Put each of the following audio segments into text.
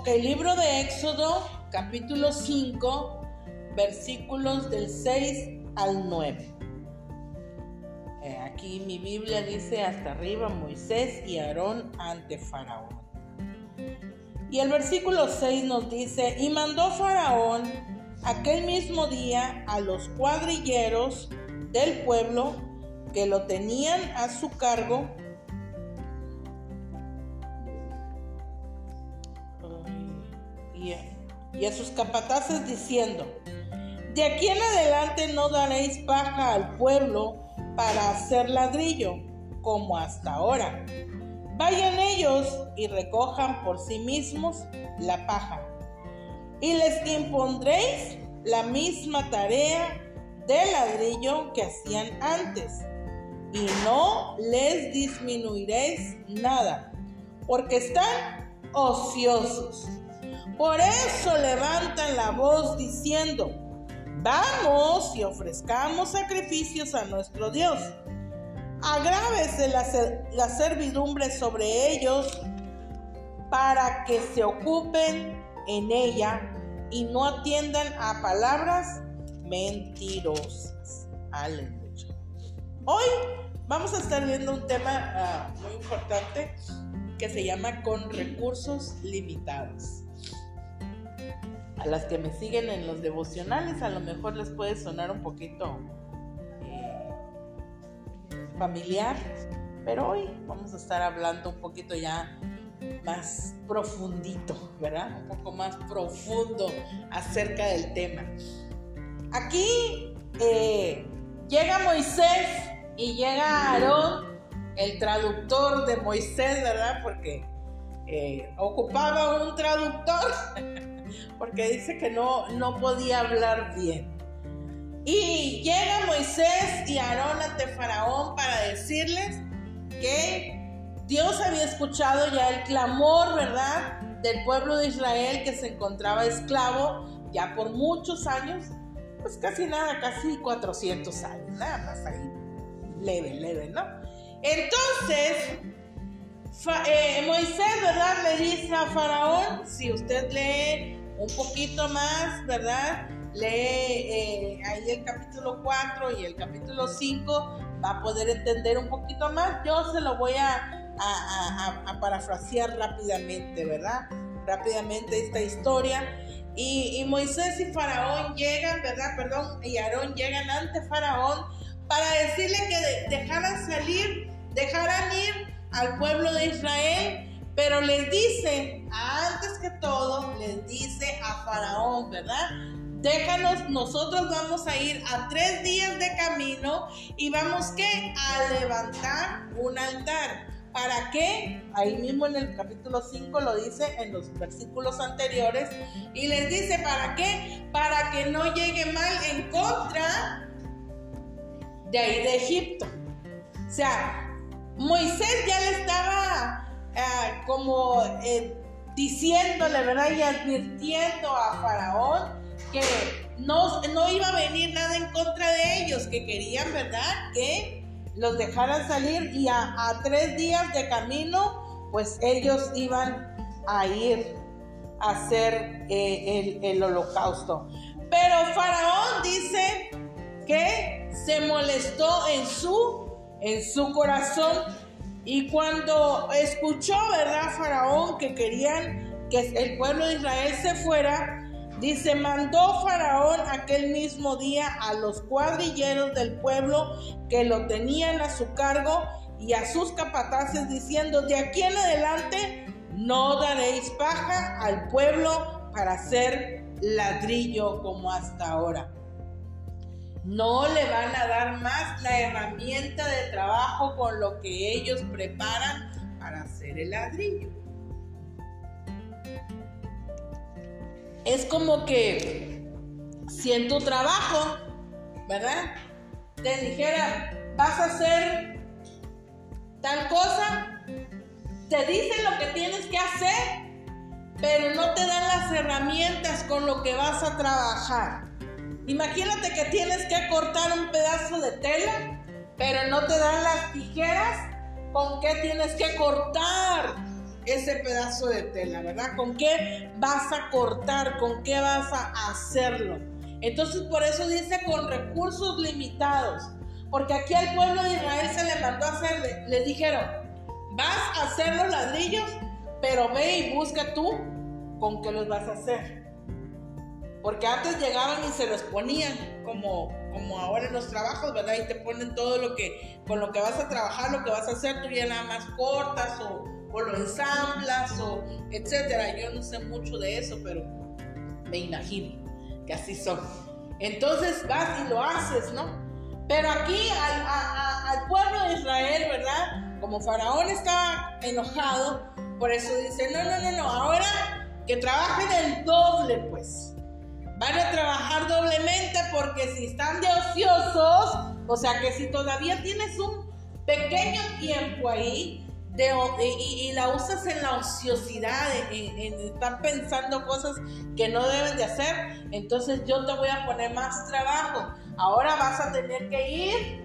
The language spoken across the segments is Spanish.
Ok, libro de Éxodo, capítulo 5, versículos del 6 al 9. Eh, aquí mi Biblia dice hasta arriba Moisés y Aarón ante Faraón. Y el versículo 6 nos dice, y mandó Faraón aquel mismo día a los cuadrilleros del pueblo que lo tenían a su cargo y a sus capataces diciendo, de aquí en adelante no daréis paja al pueblo para hacer ladrillo, como hasta ahora. Vayan ellos y recojan por sí mismos la paja. Y les impondréis la misma tarea de ladrillo que hacían antes. Y no les disminuiréis nada, porque están ociosos. Por eso levantan la voz diciendo, vamos y ofrezcamos sacrificios a nuestro Dios. Agrávese la, servidumbre sobre ellos para que se ocupen en ella y no atiendan a palabras mentirosas. Aleluya. Hoy vamos a estar viendo un tema ah, muy importante que se llama con recursos limitados a las que me siguen en los devocionales a lo mejor les puede sonar un poquito eh, familiar, pero hoy vamos a estar hablando un poquito ya más profundito, ¿verdad? Un poco más profundo acerca del tema. Aquí eh, llega Moisés y llega Aarón, el traductor de Moisés, ¿verdad? Porque eh, ocupaba un traductor. porque dice que no, no podía hablar bien. Y llega Moisés y Aarón ante Faraón para decirles que Dios había escuchado ya el clamor, ¿verdad?, del pueblo de Israel que se encontraba esclavo ya por muchos años, pues casi nada, casi 400 años, nada más ahí, leve, leve, ¿no? Entonces, eh, Moisés, ¿verdad?, le dice a Faraón, si usted lee un poquito más, ¿verdad? Lee eh, ahí el capítulo 4 y el capítulo 5, va a poder entender un poquito más. Yo se lo voy a, parafrasear rápidamente, ¿verdad? Rápidamente esta historia. Y, Moisés y Faraón llegan, ¿verdad? Perdón, y Aarón llegan ante Faraón para decirle que dejaran salir, dejaran ir al pueblo de Israel pero les dice, antes que todo, les dice a Faraón, ¿verdad? Déjanos, nosotros vamos a ir a tres días de camino y vamos que a levantar un altar. ¿Para qué? Ahí mismo en el capítulo 5 lo dice en los versículos anteriores. Y les dice, ¿para qué? Para que no llegue mal en contra de ahí de Egipto. O sea, Moisés ya le estaba Ah, como eh, diciéndole, ¿verdad? Y advirtiendo a Faraón que no, no iba a venir nada en contra de ellos, que querían, ¿verdad? Que los dejaran salir y a, tres días de camino, pues ellos iban a ir a hacer eh, el, el holocausto. Pero Faraón dice que se molestó en su, en su corazón y cuando escuchó, ¿verdad, Faraón, que querían que el pueblo de Israel se fuera, dice, mandó Faraón aquel mismo día a los cuadrilleros del pueblo que lo tenían a su cargo y a sus capataces diciendo, de aquí en adelante no daréis paja al pueblo para hacer ladrillo como hasta ahora no le van a dar más la herramienta de trabajo con lo que ellos preparan para hacer el ladrillo. Es como que si en tu trabajo, ¿verdad? Te dijera, vas a hacer tal cosa, te dicen lo que tienes que hacer, pero no te dan las herramientas con lo que vas a trabajar. Imagínate que tienes que cortar un pedazo de tela, pero no te dan las tijeras con qué tienes que cortar. ese pedazo de tela, ¿verdad? ¿Con qué vas a cortar? ¿Con qué vas a hacerlo? Entonces por eso dice con recursos limitados. Porque aquí al pueblo de Israel se le mandó a hacer, les dijeron, vas a hacer los ladrillos, pero ve y busca tú con qué los vas a hacer. Porque antes llegaban y se los ponían, como, como ahora en los trabajos, ¿verdad? Y te ponen todo lo que, con lo que vas a trabajar, lo que vas a hacer, tú ya nada más cortas o, o lo ensamblas o etcétera. Yo no sé mucho de eso, pero me imagino que así son. Entonces vas y lo haces, ¿no? Pero aquí al, al pueblo de Israel, ¿verdad? Como Faraón estaba enojado, por eso dice, no, no, no, no, ahora que trabajen el doble, pues van a trabajar doblemente porque si están de ociosos, o sea que si todavía tienes un pequeño tiempo ahí y, la usas en la ociosidad, en, en, estar pensando cosas que no deben de hacer, entonces yo te voy a poner más trabajo. Ahora vas a tener que ir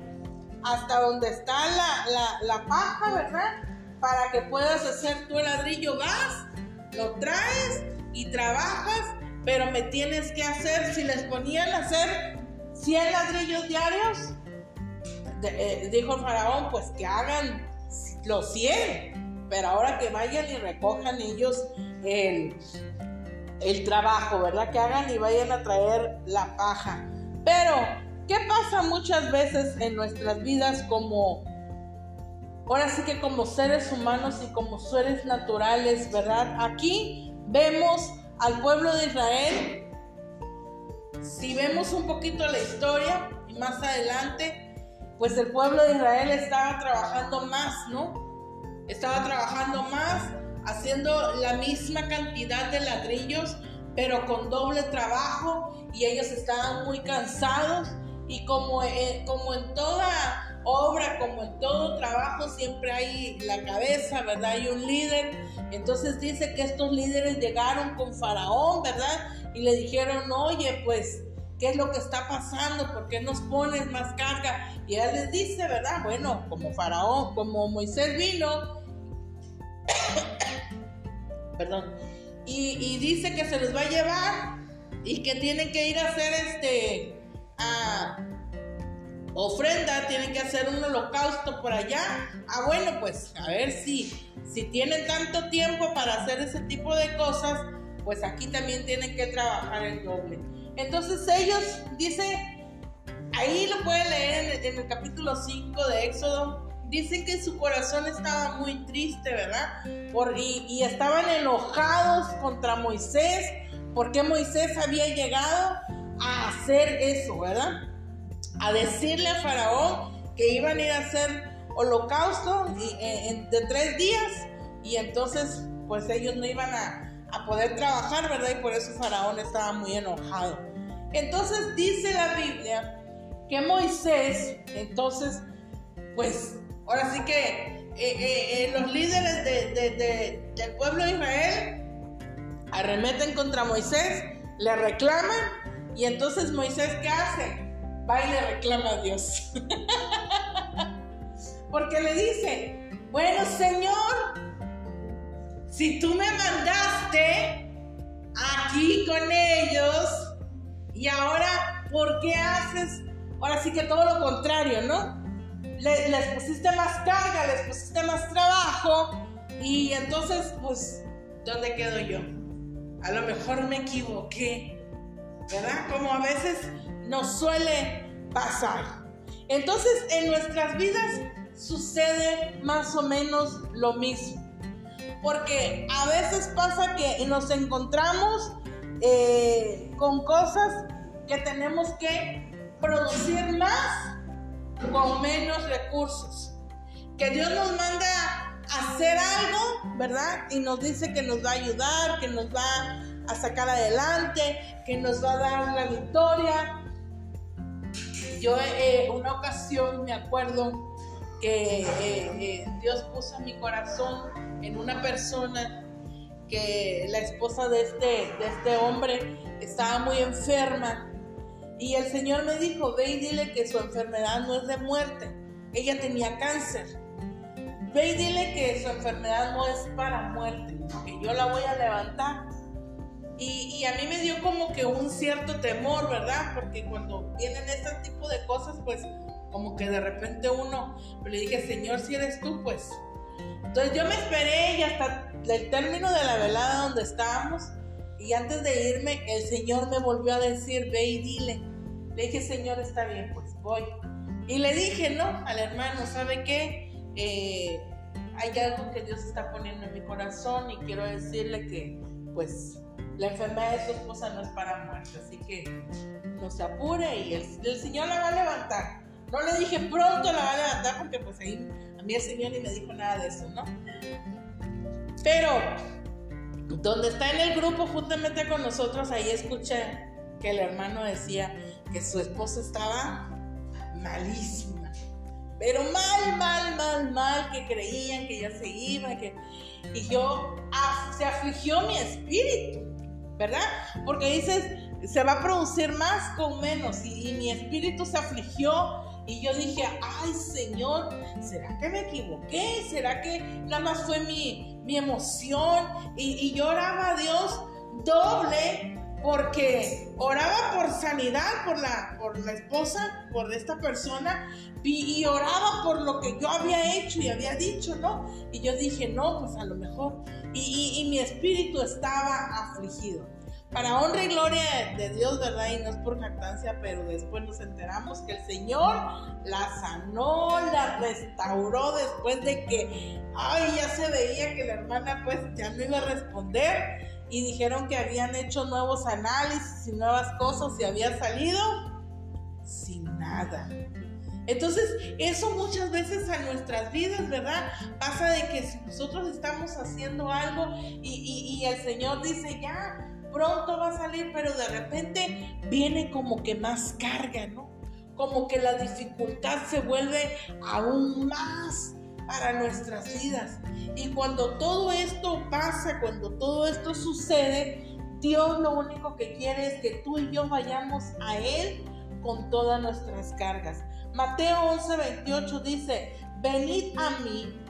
hasta donde está la, la, la paja, ¿verdad? Para que puedas hacer tu ladrillo, vas, lo traes y trabajas pero me tienes que hacer, si les ponían a hacer 100 ladrillos diarios, eh, dijo el faraón, pues que hagan los 100, pero ahora que vayan y recojan ellos el, el trabajo, ¿verdad? Que hagan y vayan a traer la paja. Pero, ¿qué pasa muchas veces en nuestras vidas como, ahora sí que como seres humanos y como seres naturales, ¿verdad? Aquí vemos al pueblo de Israel, si vemos un poquito la historia y más adelante, pues el pueblo de Israel estaba trabajando más, ¿no? Estaba trabajando más, haciendo la misma cantidad de ladrillos, pero con doble trabajo y ellos estaban muy cansados y como, como en toda obra, como en todo trabajo, siempre hay la cabeza, ¿verdad? Hay un líder. Entonces dice que estos líderes llegaron con Faraón, ¿verdad? Y le dijeron, oye, pues, ¿qué es lo que está pasando? ¿Por qué nos pones más carga? Y él les dice, ¿verdad? Bueno, como Faraón, como Moisés vino, perdón, y, dice que se les va a llevar y que tienen que ir a hacer este, ofrenda, tienen que hacer un holocausto por allá. Ah, bueno, pues a ver si, si tienen tanto tiempo para hacer ese tipo de cosas, pues aquí también tienen que trabajar el doble. Entonces ellos, dice, ahí lo pueden leer en el, capítulo 5 de Éxodo, dicen que su corazón estaba muy triste, ¿verdad? Y, y estaban enojados contra Moisés, porque Moisés había llegado a hacer eso, ¿verdad? A decirle a Faraón que iban a ir a hacer holocausto eh, de tres días y entonces pues ellos no iban a, poder trabajar, ¿verdad? Y por eso Faraón estaba muy enojado. Entonces dice la Biblia que Moisés, entonces, pues ahora sí que eh, eh, los líderes del pueblo de Israel arremeten contra Moisés, le reclaman y entonces Moisés, ¿qué hace? Va y le reclama a Dios. Porque le dice, bueno Señor, si tú me mandaste aquí con ellos y ahora, ¿por qué haces? Ahora sí que todo lo contrario, ¿no? les pusiste más carga, les pusiste más trabajo y entonces, pues, ¿dónde quedo yo? A lo mejor me equivoqué, ¿verdad? Como a veces nos suele pasar. Entonces en nuestras vidas sucede más o menos lo mismo. Porque a veces pasa que nos encontramos eh, con cosas que tenemos que producir más con menos recursos. Que Dios nos manda hacer algo, ¿verdad? Y nos dice que nos va a ayudar, que nos va a sacar adelante, que nos va a dar la victoria. Yo eh, una ocasión me acuerdo que eh, eh, Dios puso mi corazón en una persona que la esposa de este, de este hombre estaba muy enferma y el Señor me dijo, ve y dile que su enfermedad no es de muerte, ella tenía cáncer. ve y dile que su enfermedad no es para muerte, que yo la voy a levantar. Y, a mí me dio como que un cierto temor, ¿verdad? Porque cuando vienen este tipo de cosas, pues como que de repente uno, le dije, Señor, si eres tú, pues. Entonces yo me esperé y hasta el término de la velada donde estábamos, y antes de irme, el Señor me volvió a decir, ve y dile. Le dije, Señor, está bien, pues voy. Y le dije, no, al hermano, ¿sabe qué? Eh, hay algo que Dios está poniendo en mi corazón y quiero decirle que, pues, la enfermedad de su esposa no es para muerte, así que no se apure y el, Señor la va a levantar. No le dije pronto la va a levantar porque pues ahí a mí el Señor ni me dijo nada de eso, ¿no? Pero donde está en el grupo juntamente con nosotros, ahí escuché que el hermano decía que su esposa estaba malísima. Pero mal, mal, mal, mal, que creían que ya se iba, que... Y yo, ah, se afligió mi espíritu, ¿verdad? Porque dices, se va a producir más con menos y, mi espíritu se afligió y yo dije, ay Señor, ¿será que me equivoqué? ¿Será que nada más fue mi, mi emoción? Y, y yo oraba a Dios doble porque oraba por sanidad por la, por la esposa, por esta persona, y, oraba por lo que yo había hecho y había dicho, ¿no? Y yo dije, no, pues a lo mejor, y, y mi espíritu estaba afligido. Para honra y gloria de Dios, ¿verdad? Y no es por jactancia, pero después nos enteramos que el Señor la sanó, la restauró después de que, ay, ya se veía que la hermana pues ya no iba a responder y dijeron que habían hecho nuevos análisis y nuevas cosas y había salido sin nada. Entonces, eso muchas veces a nuestras vidas, ¿verdad? Pasa de que si nosotros estamos haciendo algo y, el Señor dice, ya, pronto va a salir, pero de repente viene como que más carga, ¿no? Como que la dificultad se vuelve aún más para nuestras vidas. Y cuando todo esto pasa, cuando todo esto sucede, Dios lo único que quiere es que tú y yo vayamos a Él con todas nuestras cargas. Mateo 11, 28 dice, venid a mí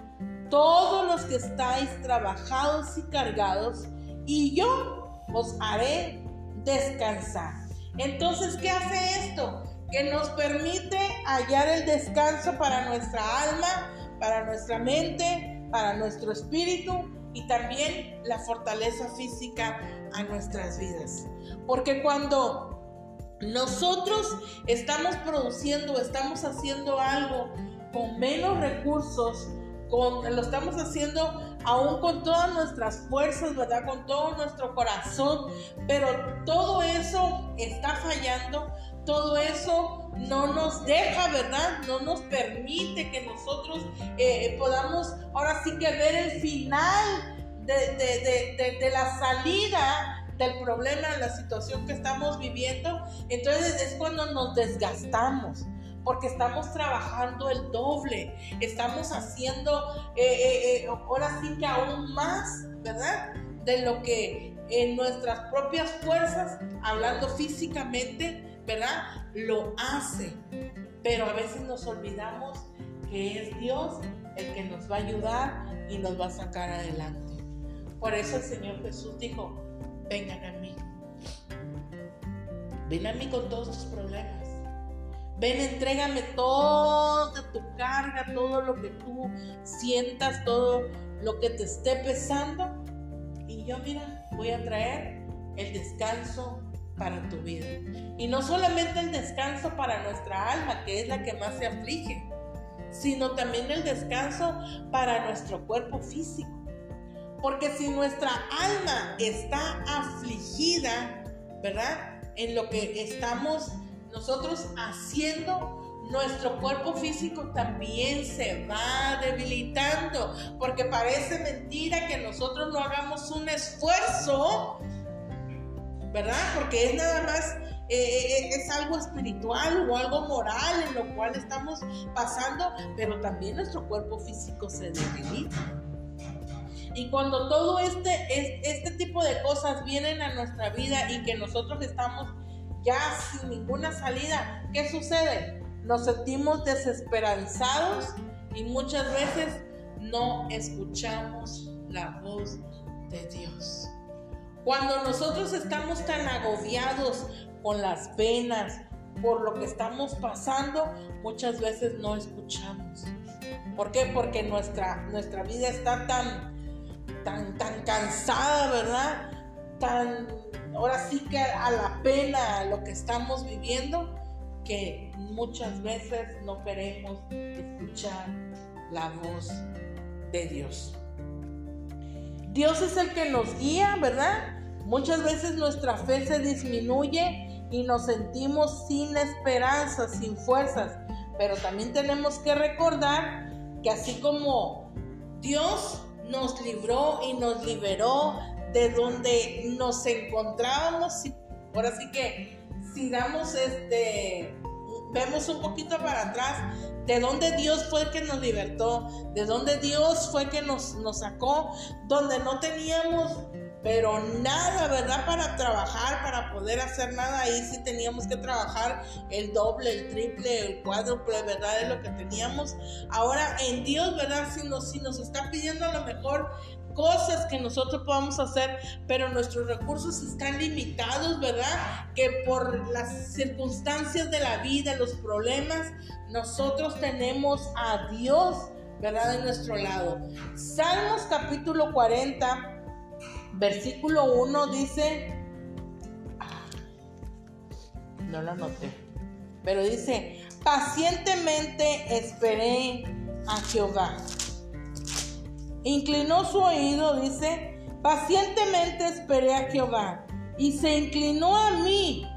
todos los que estáis trabajados y cargados, y yo os haré descansar. Entonces, ¿qué hace esto? Que nos permite hallar el descanso para nuestra alma, para nuestra mente, para nuestro espíritu y también la fortaleza física a nuestras vidas. Porque cuando nosotros estamos produciendo, estamos haciendo algo con menos recursos, con, lo estamos haciendo aún con todas nuestras fuerzas, ¿verdad? Con todo nuestro corazón, pero todo eso está fallando, todo eso no nos deja, ¿verdad? No nos permite que nosotros eh, podamos ahora sí que ver el final de, la salida del problema, de la situación que estamos viviendo. Entonces es cuando nos desgastamos porque estamos trabajando el doble, estamos haciendo eh, eh, ahora sí que aún más, ¿verdad? De lo que en nuestras propias fuerzas, hablando físicamente, ¿verdad? Lo hace. Pero a veces nos olvidamos que es Dios el que nos va a ayudar y nos va a sacar adelante. Por eso el Señor Jesús dijo, vengan a mí. Ven a mí con todos tus problemas. Ven, entrégame toda tu carga, todo lo que tú sientas, todo lo que te esté pesando. Y yo, mira, voy a traer el descanso para tu vida. Y no solamente el descanso para nuestra alma, que es la que más se aflige, sino también el descanso para nuestro cuerpo físico. Porque si nuestra alma está afligida, ¿verdad? En lo que estamos nosotros haciendo, nuestro cuerpo físico también se va debilitando. Porque parece mentira que nosotros no hagamos un esfuerzo ¿verdad? Porque es nada más, eh, eh, es algo espiritual o algo moral en lo cual estamos pasando, pero también nuestro cuerpo físico se debilita. Y cuando todo este, este tipo de cosas vienen a nuestra vida y que nosotros estamos ya sin ninguna salida, ¿qué sucede? Nos sentimos desesperanzados y muchas veces no escuchamos la voz de Dios. Cuando nosotros estamos tan agobiados con las penas, por lo que estamos pasando, muchas veces no escuchamos. ¿Por qué? Porque nuestra, nuestra vida está tan, tan, tan cansada, ¿verdad? Tan, ahora sí que a la pena lo que estamos viviendo, que muchas veces no queremos escuchar la voz de Dios. Dios es el que nos guía, ¿verdad? Muchas veces nuestra fe se disminuye y nos sentimos sin esperanza, sin fuerzas. Pero también tenemos que recordar que así como Dios nos libró y nos liberó de donde nos encontrábamos, ahora sí que si damos este, vemos un poquito para atrás, de dónde Dios fue que nos libertó, de dónde Dios fue que nos, nos sacó, donde no teníamos pero nada, ¿verdad? Para trabajar, para poder hacer nada, ahí sí teníamos que trabajar el doble, el triple, el cuádruple, ¿verdad? De lo que teníamos. Ahora en Dios, ¿verdad? Si nos, si nos está pidiendo a lo mejor cosas que nosotros podamos hacer, pero nuestros recursos están limitados, ¿verdad? Que por las circunstancias de la vida, los problemas, nosotros tenemos a Dios, ¿verdad? De nuestro lado. Salmos capítulo 40 versículo 1 dice, no lo anoté, pero dice, pacientemente esperé a Jehová. Inclinó su oído, dice, pacientemente esperé a Jehová y se inclinó a mí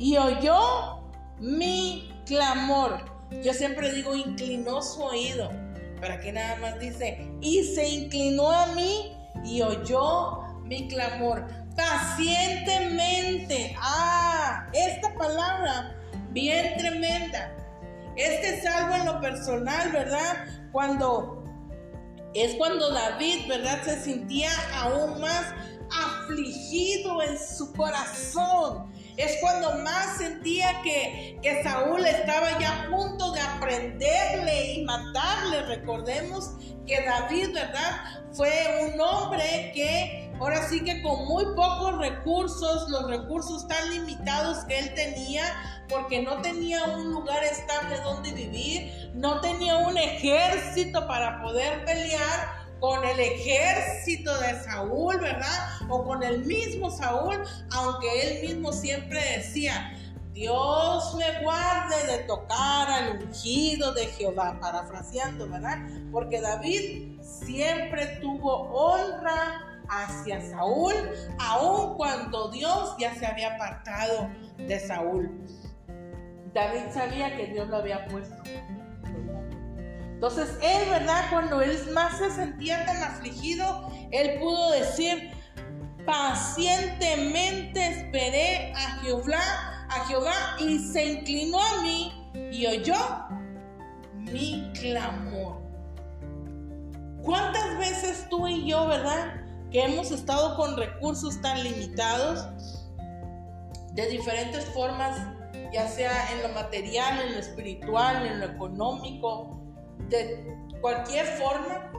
y oyó mi clamor. Yo siempre digo, inclinó su oído, para que nada más dice, y se inclinó a mí y oyó mi clamor pacientemente. Ah, esta palabra bien tremenda. Este salvo en lo personal, ¿verdad? Cuando es cuando David, ¿verdad? Se sentía aún más afligido en su corazón. Es cuando más sentía que, que Saúl estaba ya a punto de aprenderle y matarle. Recordemos que David, ¿verdad? Fue un hombre que ahora sí que con muy pocos recursos, los recursos tan limitados que él tenía, porque no tenía un lugar estable donde vivir, no tenía un ejército para poder pelear con el ejército de Saúl, ¿verdad? O con el mismo Saúl, aunque él mismo siempre decía, Dios me guarde de tocar al ungido de Jehová, parafraseando, ¿verdad? Porque David siempre tuvo honra hacia Saúl, aun cuando Dios ya se había apartado de Saúl. David sabía que Dios lo había puesto. Entonces él, ¿verdad? Cuando él más se sentía tan afligido, él pudo decir, pacientemente esperé a Jehová, a Jehová y se inclinó a mí y oyó mi clamor. ¿Cuántas veces tú y yo, verdad? que hemos estado con recursos tan limitados de diferentes formas, ya sea en lo material, en lo espiritual, en lo económico, de cualquier forma,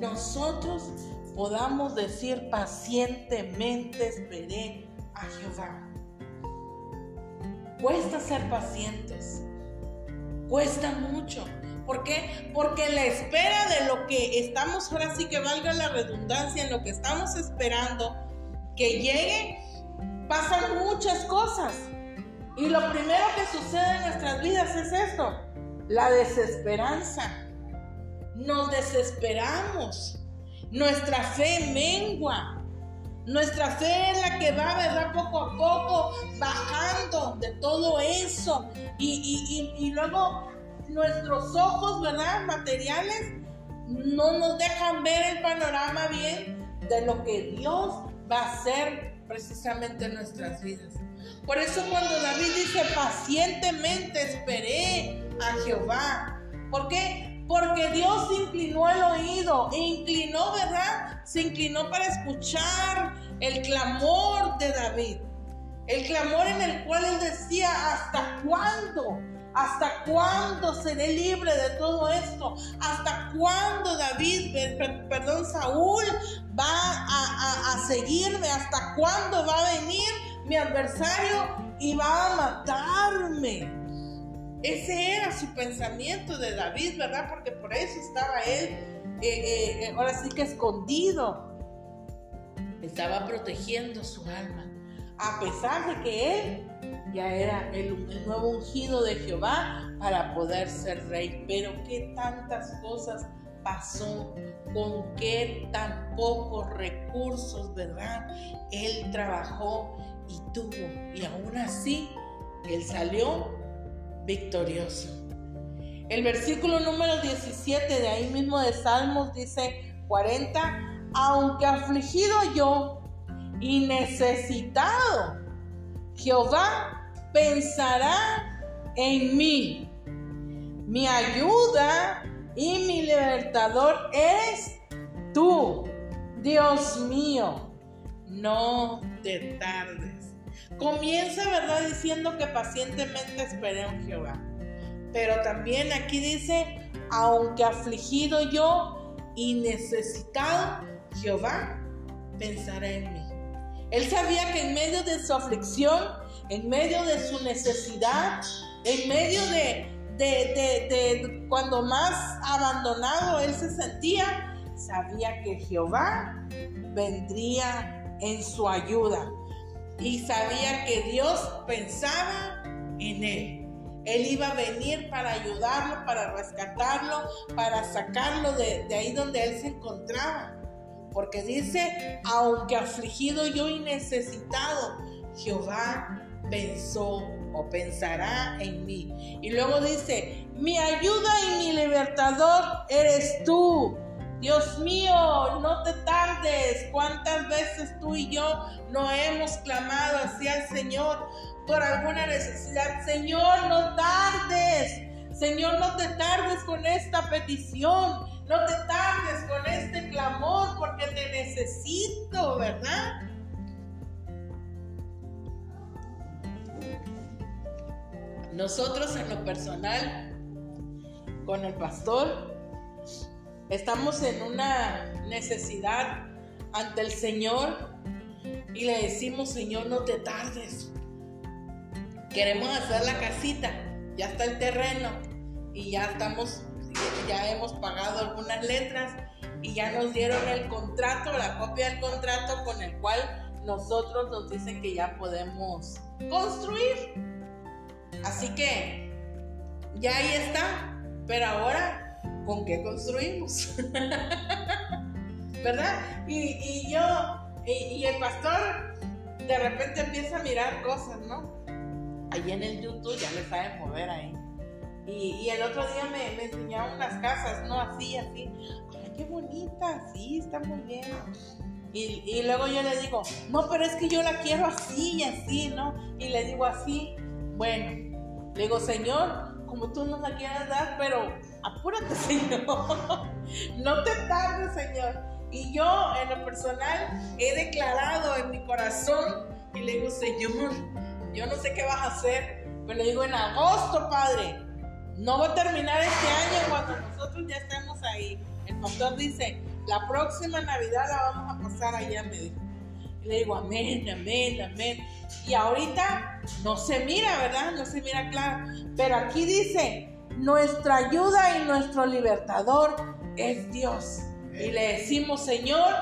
nosotros podamos decir pacientemente esperé a Jehová. Cuesta ser pacientes, cuesta mucho. ¿Por qué? Porque la espera de lo que estamos, ahora sí que valga la redundancia, en lo que estamos esperando que llegue, pasan muchas cosas. Y lo primero que sucede en nuestras vidas es esto, la desesperanza. Nos desesperamos. Nuestra fe mengua. Nuestra fe es la que va, ¿verdad? Poco a poco bajando de todo eso. Y, y luego nuestros ojos, ¿verdad? Materiales no nos dejan ver el panorama bien de lo que Dios va a hacer precisamente en nuestras vidas. Por eso cuando David dice pacientemente esperé a Jehová. ¿Por qué? Porque Dios inclinó el oído, inclinó, ¿verdad? Se inclinó para escuchar el clamor de David. El clamor en el cual él decía, ¿hasta cuándo? ¿Hasta cuándo seré libre de todo esto? ¿Hasta cuándo David, perdón, Saúl va a, a seguirme? ¿Hasta cuándo va a venir mi adversario y va a matarme? Ese era su pensamiento de David, ¿verdad? Porque por eso estaba él, eh, eh, eh, ahora sí que escondido. Estaba protegiendo su alma. A pesar de que él ya era el, el nuevo ungido de Jehová para poder ser rey. Pero qué tantas cosas pasó, con qué tan pocos recursos, ¿verdad? Él trabajó y tuvo. Y aún así, él salió victorioso. El versículo número 17 de ahí mismo de Salmos dice 40, aunque afligido yo y necesitado, Jehová pensará en mí. Mi ayuda y mi libertador es tú, Dios mío. No te tardes. Comienza, ¿verdad? Diciendo que pacientemente esperé en Jehová. Pero también aquí dice, aunque afligido yo y necesitado, Jehová pensará en mí. Él sabía que en medio de su aflicción, en medio de su necesidad, en medio de, de, de cuando más abandonado él se sentía, sabía que Jehová vendría en su ayuda y sabía que Dios pensaba en él. Él iba a venir para ayudarlo, para rescatarlo, para sacarlo de, ahí donde él se encontraba. Porque dice, aunque afligido yo y necesitado, Jehová pensó o pensará en mí. Y luego dice, mi ayuda y mi libertador eres tú. Dios mío, no te tardes. ¿Cuántas tú y yo no hemos clamado hacia el Señor por alguna necesidad? Señor, no tardes. Señor, no te tardes con esta petición. No te tardes con este clamor porque te necesito, ¿verdad? Nosotros en lo personal, con el pastor, estamos en una necesidad ante el Señor y le decimos, Señor, no te tardes. Queremos hacer la casita, ya está el terreno y ya estamos, ya hemos pagado algunas letras y ya nos dieron el contrato, la copia del contrato con el cual nosotros nos dicen que ya podemos construir. Así que ya ahí está, pero ahora con qué construimos. ¿Verdad? Y, yo, y, el pastor de repente empieza a mirar cosas, ¿no? Ahí en el YouTube ya le saben mover ahí. Y, el otro día me, me enseñaron unas casas, ¿no? Así, así. Ay, qué bonita, sí, está muy bien. Y, y, luego yo le digo, no, pero es que yo la quiero así y así, ¿no? Y le digo así, bueno, le digo, Señor, como tú nos la quieras dar, pero apúrate, Señor. No te tardes, Señor. Y yo, en lo personal, he declarado en mi corazón y le digo, Señor, yo no sé qué vas a hacer, pero le digo, en agosto, Padre, no va a terminar este año cuando nosotros ya estemos ahí. El pastor dice, la próxima Navidad la vamos a pasar allá, me dijo. Y le digo, amén, amén, amén. Y ahorita no se mira, ¿verdad? No se mira claro. Pero aquí dice, nuestra ayuda y nuestro libertador es Dios. Y le decimos, Señor,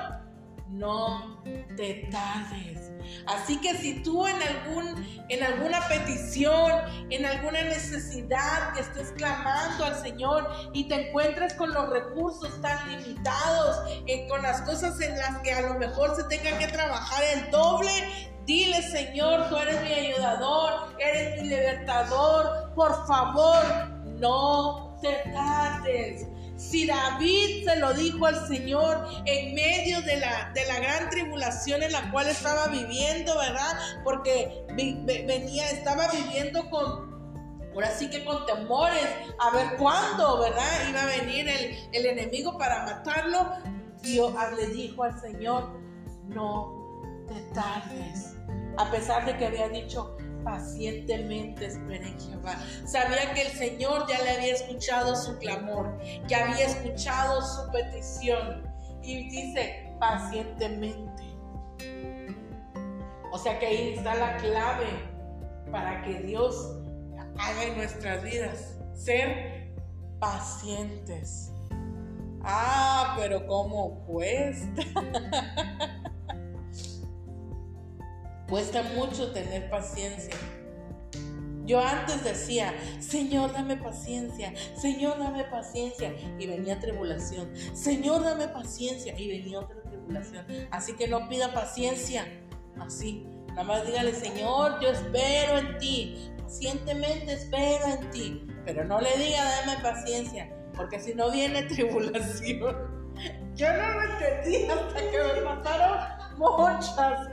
no te tardes. Así que si tú en, algún, en alguna petición, en alguna necesidad que estés clamando al Señor y te encuentres con los recursos tan limitados, eh, con las cosas en las que a lo mejor se tenga que trabajar el doble, Dile, Señor, tú eres mi ayudador, eres mi libertador. Por favor, no te tardes. Si David se lo dijo al Señor en medio de la, de la gran tribulación en la cual estaba viviendo, ¿verdad? Porque venía, estaba viviendo con, ahora sí que con temores, a ver cuándo, ¿verdad? Iba a venir el, el enemigo para matarlo. Dios le dijo al Señor, no te tardes. A pesar de que había dicho, pacientemente esperé Jehová. Sabía que el Señor ya le había escuchado su clamor, que había escuchado su petición. Y dice, pacientemente. O sea que ahí está la clave para que Dios haga en nuestras vidas. Ser pacientes. Ah, pero ¿cómo cuesta? cuesta mucho tener paciencia. Yo antes decía, Señor, dame paciencia, Señor, dame paciencia. Y venía tribulación. Señor, dame paciencia. Y venía otra tribulación. Así que no pida paciencia. Así. Nada más dígale, Señor, yo espero en ti. Pacientemente espero en ti. Pero no le diga, dame paciencia porque si no viene tribulación. Yo no lo entendí hasta que me pasaron muchas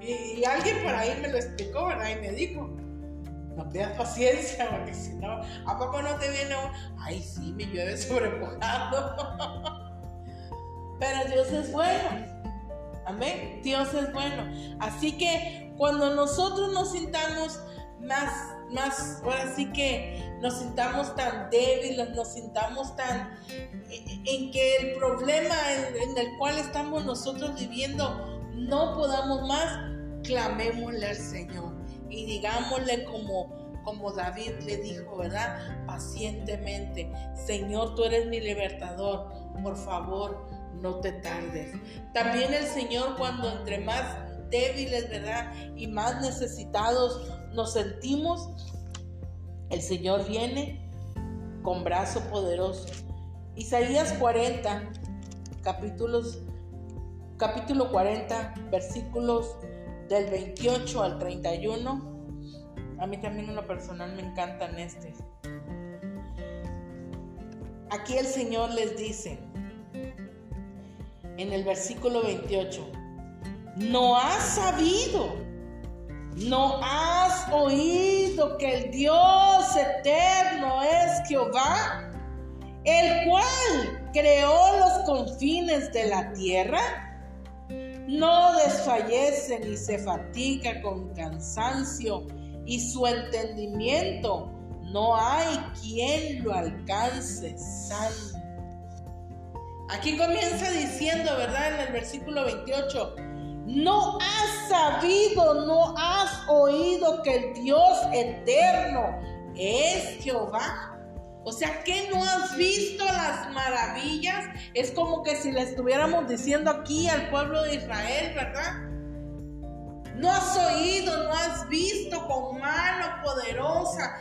Y, alguien por ahí me lo explicó, ¿verdad? Y me dijo, no tengas paciencia, porque si no, ¿a poco no te viene. Ay, sí, me llueve sobrepujando. Pero Dios es bueno. Amén. Dios es bueno. Así que cuando nosotros nos sintamos más más, ahora sí que nos sintamos tan débiles, nos sintamos tan en que el problema en, el cual estamos nosotros viviendo no podamos más, clamémosle al Señor y digámosle como como David le dijo, ¿verdad? Pacientemente, Señor, tú eres mi libertador, por favor, no te tardes. También el Señor cuando entre más débiles, ¿verdad? Y más necesitados nos sentimos, el Señor viene con brazo poderoso. Isaías 40, capítulos, capítulo 40, versículos del 28 al 31. A mí también en lo personal me encantan este. Aquí el Señor les dice en el versículo 28, no has sabido, no has oído que el Dios eterno es Jehová, el cual creó los confines de la tierra. No desfallece ni se fatiga con cansancio y su entendimiento no hay quien lo alcance sano. Aquí comienza diciendo, ¿verdad? En el versículo 28, no has sabido, no has oído que el Dios eterno es Jehová. O sea, que no has visto las maravillas. Es como que si le estuviéramos diciendo aquí al pueblo de Israel, ¿verdad? No has oído, no has visto con mano poderosa.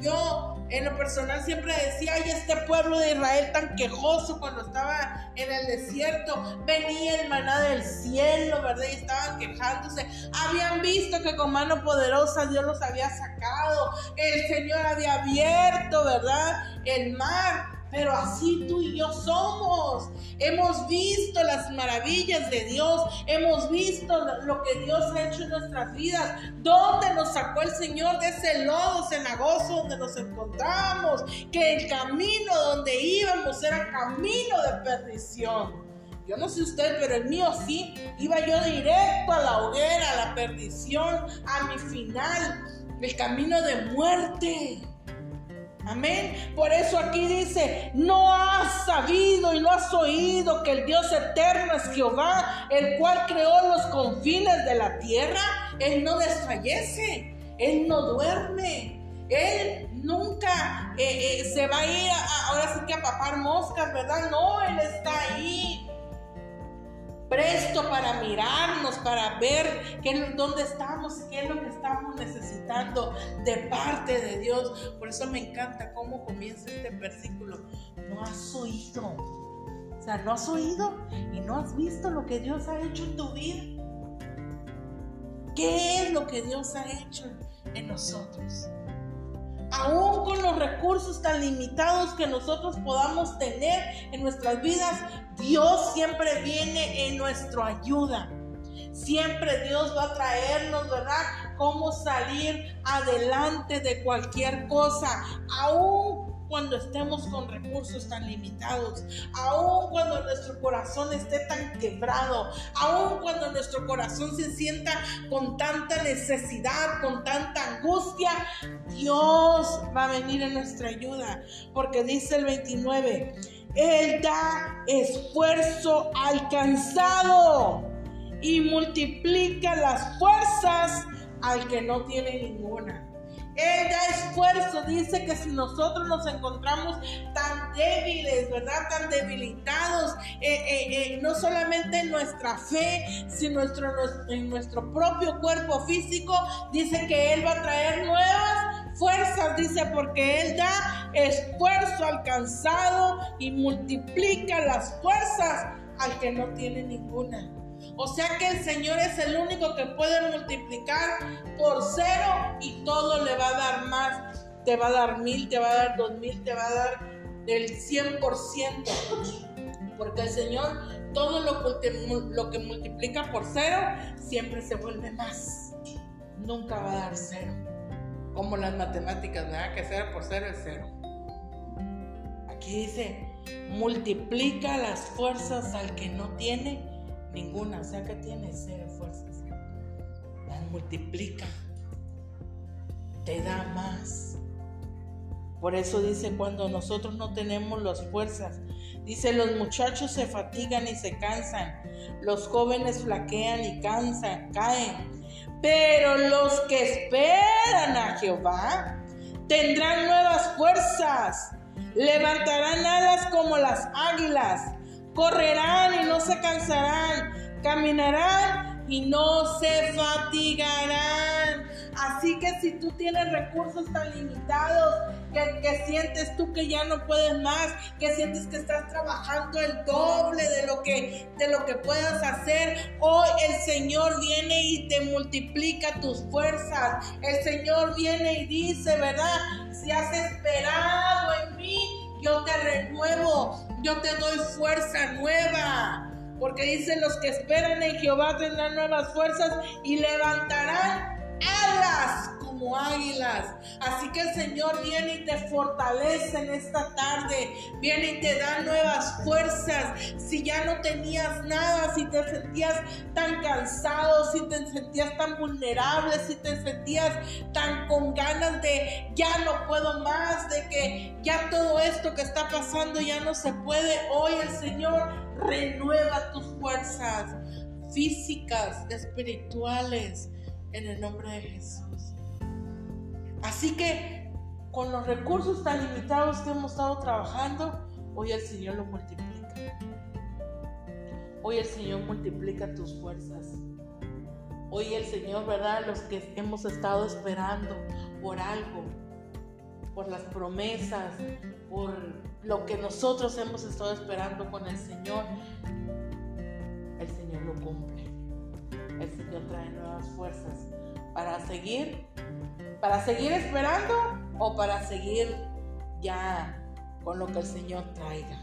Yo en lo personal siempre decía, ay, este pueblo de Israel tan quejoso cuando estaba en el desierto, venía el maná del cielo, ¿verdad? Y estaban quejándose. Habían visto que con mano poderosa Dios los había sacado, el Señor había abierto, ¿verdad? El mar pero así tú y yo somos. Hemos visto las maravillas de Dios. Hemos visto lo que Dios ha hecho en nuestras vidas. ¿Dónde nos sacó el Señor de ese lodo cenagoso donde nos encontramos? Que el camino donde íbamos era camino de perdición. Yo no sé usted, pero el mío sí. Iba yo directo a la hoguera, a la perdición, a mi final, el camino de muerte. Amén. Por eso aquí dice, no has sabido y no has oído que el Dios eterno es Jehová, el cual creó los confines de la tierra. Él no desfallece, Él no duerme. Él nunca eh, eh, se va a ir ahora sí que a papar moscas, ¿verdad? No, Él está ahí presto para mirarnos, para ver qué, dónde estamos y qué es lo que estamos necesitando de parte de Dios. Por eso me encanta cómo comienza este versículo. No has oído. O sea, no has oído y no has visto lo que Dios ha hecho en tu vida. ¿Qué es lo que Dios ha hecho en nosotros? Aún con los recursos tan limitados que nosotros podamos tener en nuestras vidas, Dios siempre viene en nuestra ayuda. Siempre Dios va a traernos, ¿verdad? Cómo salir adelante de cualquier cosa, aún cuando estemos con recursos tan limitados, aun cuando nuestro corazón esté tan quebrado, aun cuando nuestro corazón se sienta con tanta necesidad, con tanta angustia, Dios va a venir en nuestra ayuda, porque dice el 29, Él da esfuerzo alcanzado y multiplica las fuerzas al que no tiene ninguna. Él da esfuerzo, dice que si nosotros nos encontramos tan débiles, ¿verdad? Tan debilitados, eh, eh, eh, no solamente en nuestra fe, sino en nuestro propio cuerpo físico, dice que Él va a traer nuevas fuerzas, dice, porque Él da esfuerzo alcanzado y multiplica las fuerzas al que no tiene ninguna. O sea que el Señor es el único que puede multiplicar por cero y todo le va a dar más. Te va a dar mil, te va a dar dos mil, te va a dar el 100%. Porque el Señor todo lo que, lo que multiplica por cero siempre se vuelve más. Nunca va a dar cero. Como las matemáticas, ¿verdad? Que cero por cero es cero. Aquí dice, multiplica las fuerzas al que no tiene Ninguna, o sea que tiene cero fuerzas. Las multiplica, te da más. Por eso dice, cuando nosotros no tenemos las fuerzas, dice, los muchachos se fatigan y se cansan, los jóvenes flaquean y cansan, caen. Pero los que esperan a Jehová tendrán nuevas fuerzas, levantarán alas como las águilas correrán y no se cansarán, caminarán y no se fatigarán. Así que si tú tienes recursos tan limitados, que, sientes tú que ya no puedes más, que sientes que estás trabajando el doble de lo que de lo que puedas hacer, hoy el Señor viene y te multiplica tus fuerzas. El Señor viene y dice, ¿verdad? Si has esperado en mí, yo te yo te doy fuerza nueva. Porque dice los que esperan en Jehová tendrán nuevas fuerzas y levantarán alas como águilas. Así que el Señor viene y te fortalece en esta tarde. Viene y te da nuevas fuerzas. Si ya no tenías nada, si te sentías tan cansado, si te sentías tan vulnerable, si te sentías tan con ganas de ya no puedo más, de que ya todo esto que está pasando ya no se puede. Hoy el Señor renueva tus fuerzas físicas, espirituales, en el nombre de Jesús. Así que con los recursos tan limitados que hemos estado trabajando, hoy el Señor lo multiplica. Hoy el Señor multiplica tus fuerzas. Hoy el Señor, ¿verdad? Los que hemos estado esperando por algo, por las promesas, por lo que nosotros hemos estado esperando con el Señor, el Señor lo cumple. El Señor trae nuevas fuerzas para seguir ¿Para seguir esperando o para seguir ya con lo que el Señor traiga?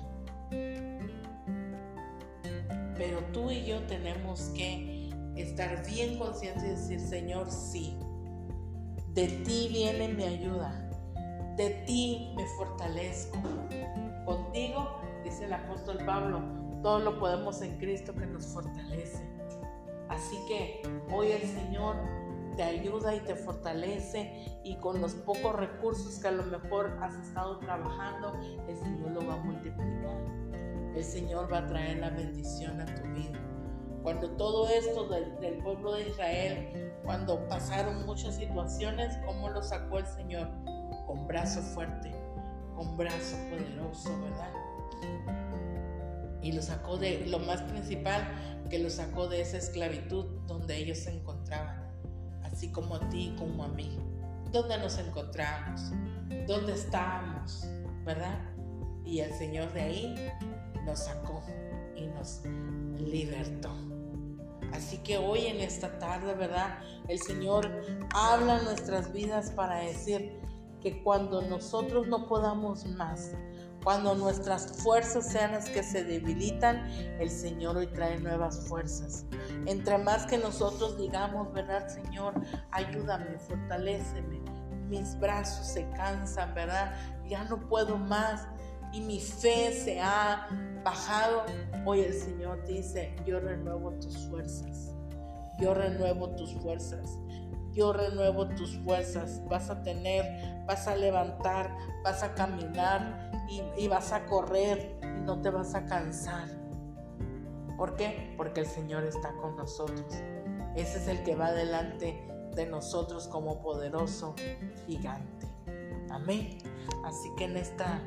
Pero tú y yo tenemos que estar bien conscientes y decir, Señor, sí, de ti viene mi ayuda, de ti me fortalezco. Contigo, dice el apóstol Pablo, todo lo podemos en Cristo que nos fortalece. Así que hoy el Señor te ayuda y te fortalece y con los pocos recursos que a lo mejor has estado trabajando, el Señor lo va a multiplicar. El Señor va a traer la bendición a tu vida. Cuando todo esto del, pueblo de Israel, cuando pasaron muchas situaciones, ¿cómo lo sacó el Señor? Con brazo fuerte, con brazo poderoso, ¿verdad? Y lo sacó de lo más principal, que lo sacó de esa esclavitud donde ellos se encontraban así como a ti como a mí. ¿Dónde nos encontramos? ¿Dónde estamos? ¿Verdad? Y el Señor de ahí nos sacó y nos libertó. Así que hoy en esta tarde, ¿verdad? El Señor habla nuestras vidas para decir que cuando nosotros no podamos más, cuando nuestras fuerzas sean las que se debilitan, el Señor hoy trae nuevas fuerzas. Entre más que nosotros digamos, ¿verdad, Señor? Ayúdame, fortaléceme. mis brazos se cansan, ¿verdad? Ya no puedo más y mi fe se ha bajado. Hoy el Señor dice, yo renuevo tus fuerzas. Yo renuevo tus fuerzas. Yo renuevo tus fuerzas. Vas a tener, vas a levantar, vas a caminar y, vas a correr y no te vas a cansar. ¿Por qué? Porque el Señor está con nosotros. Ese es el que va delante de nosotros como poderoso gigante. Amén. Así que en esta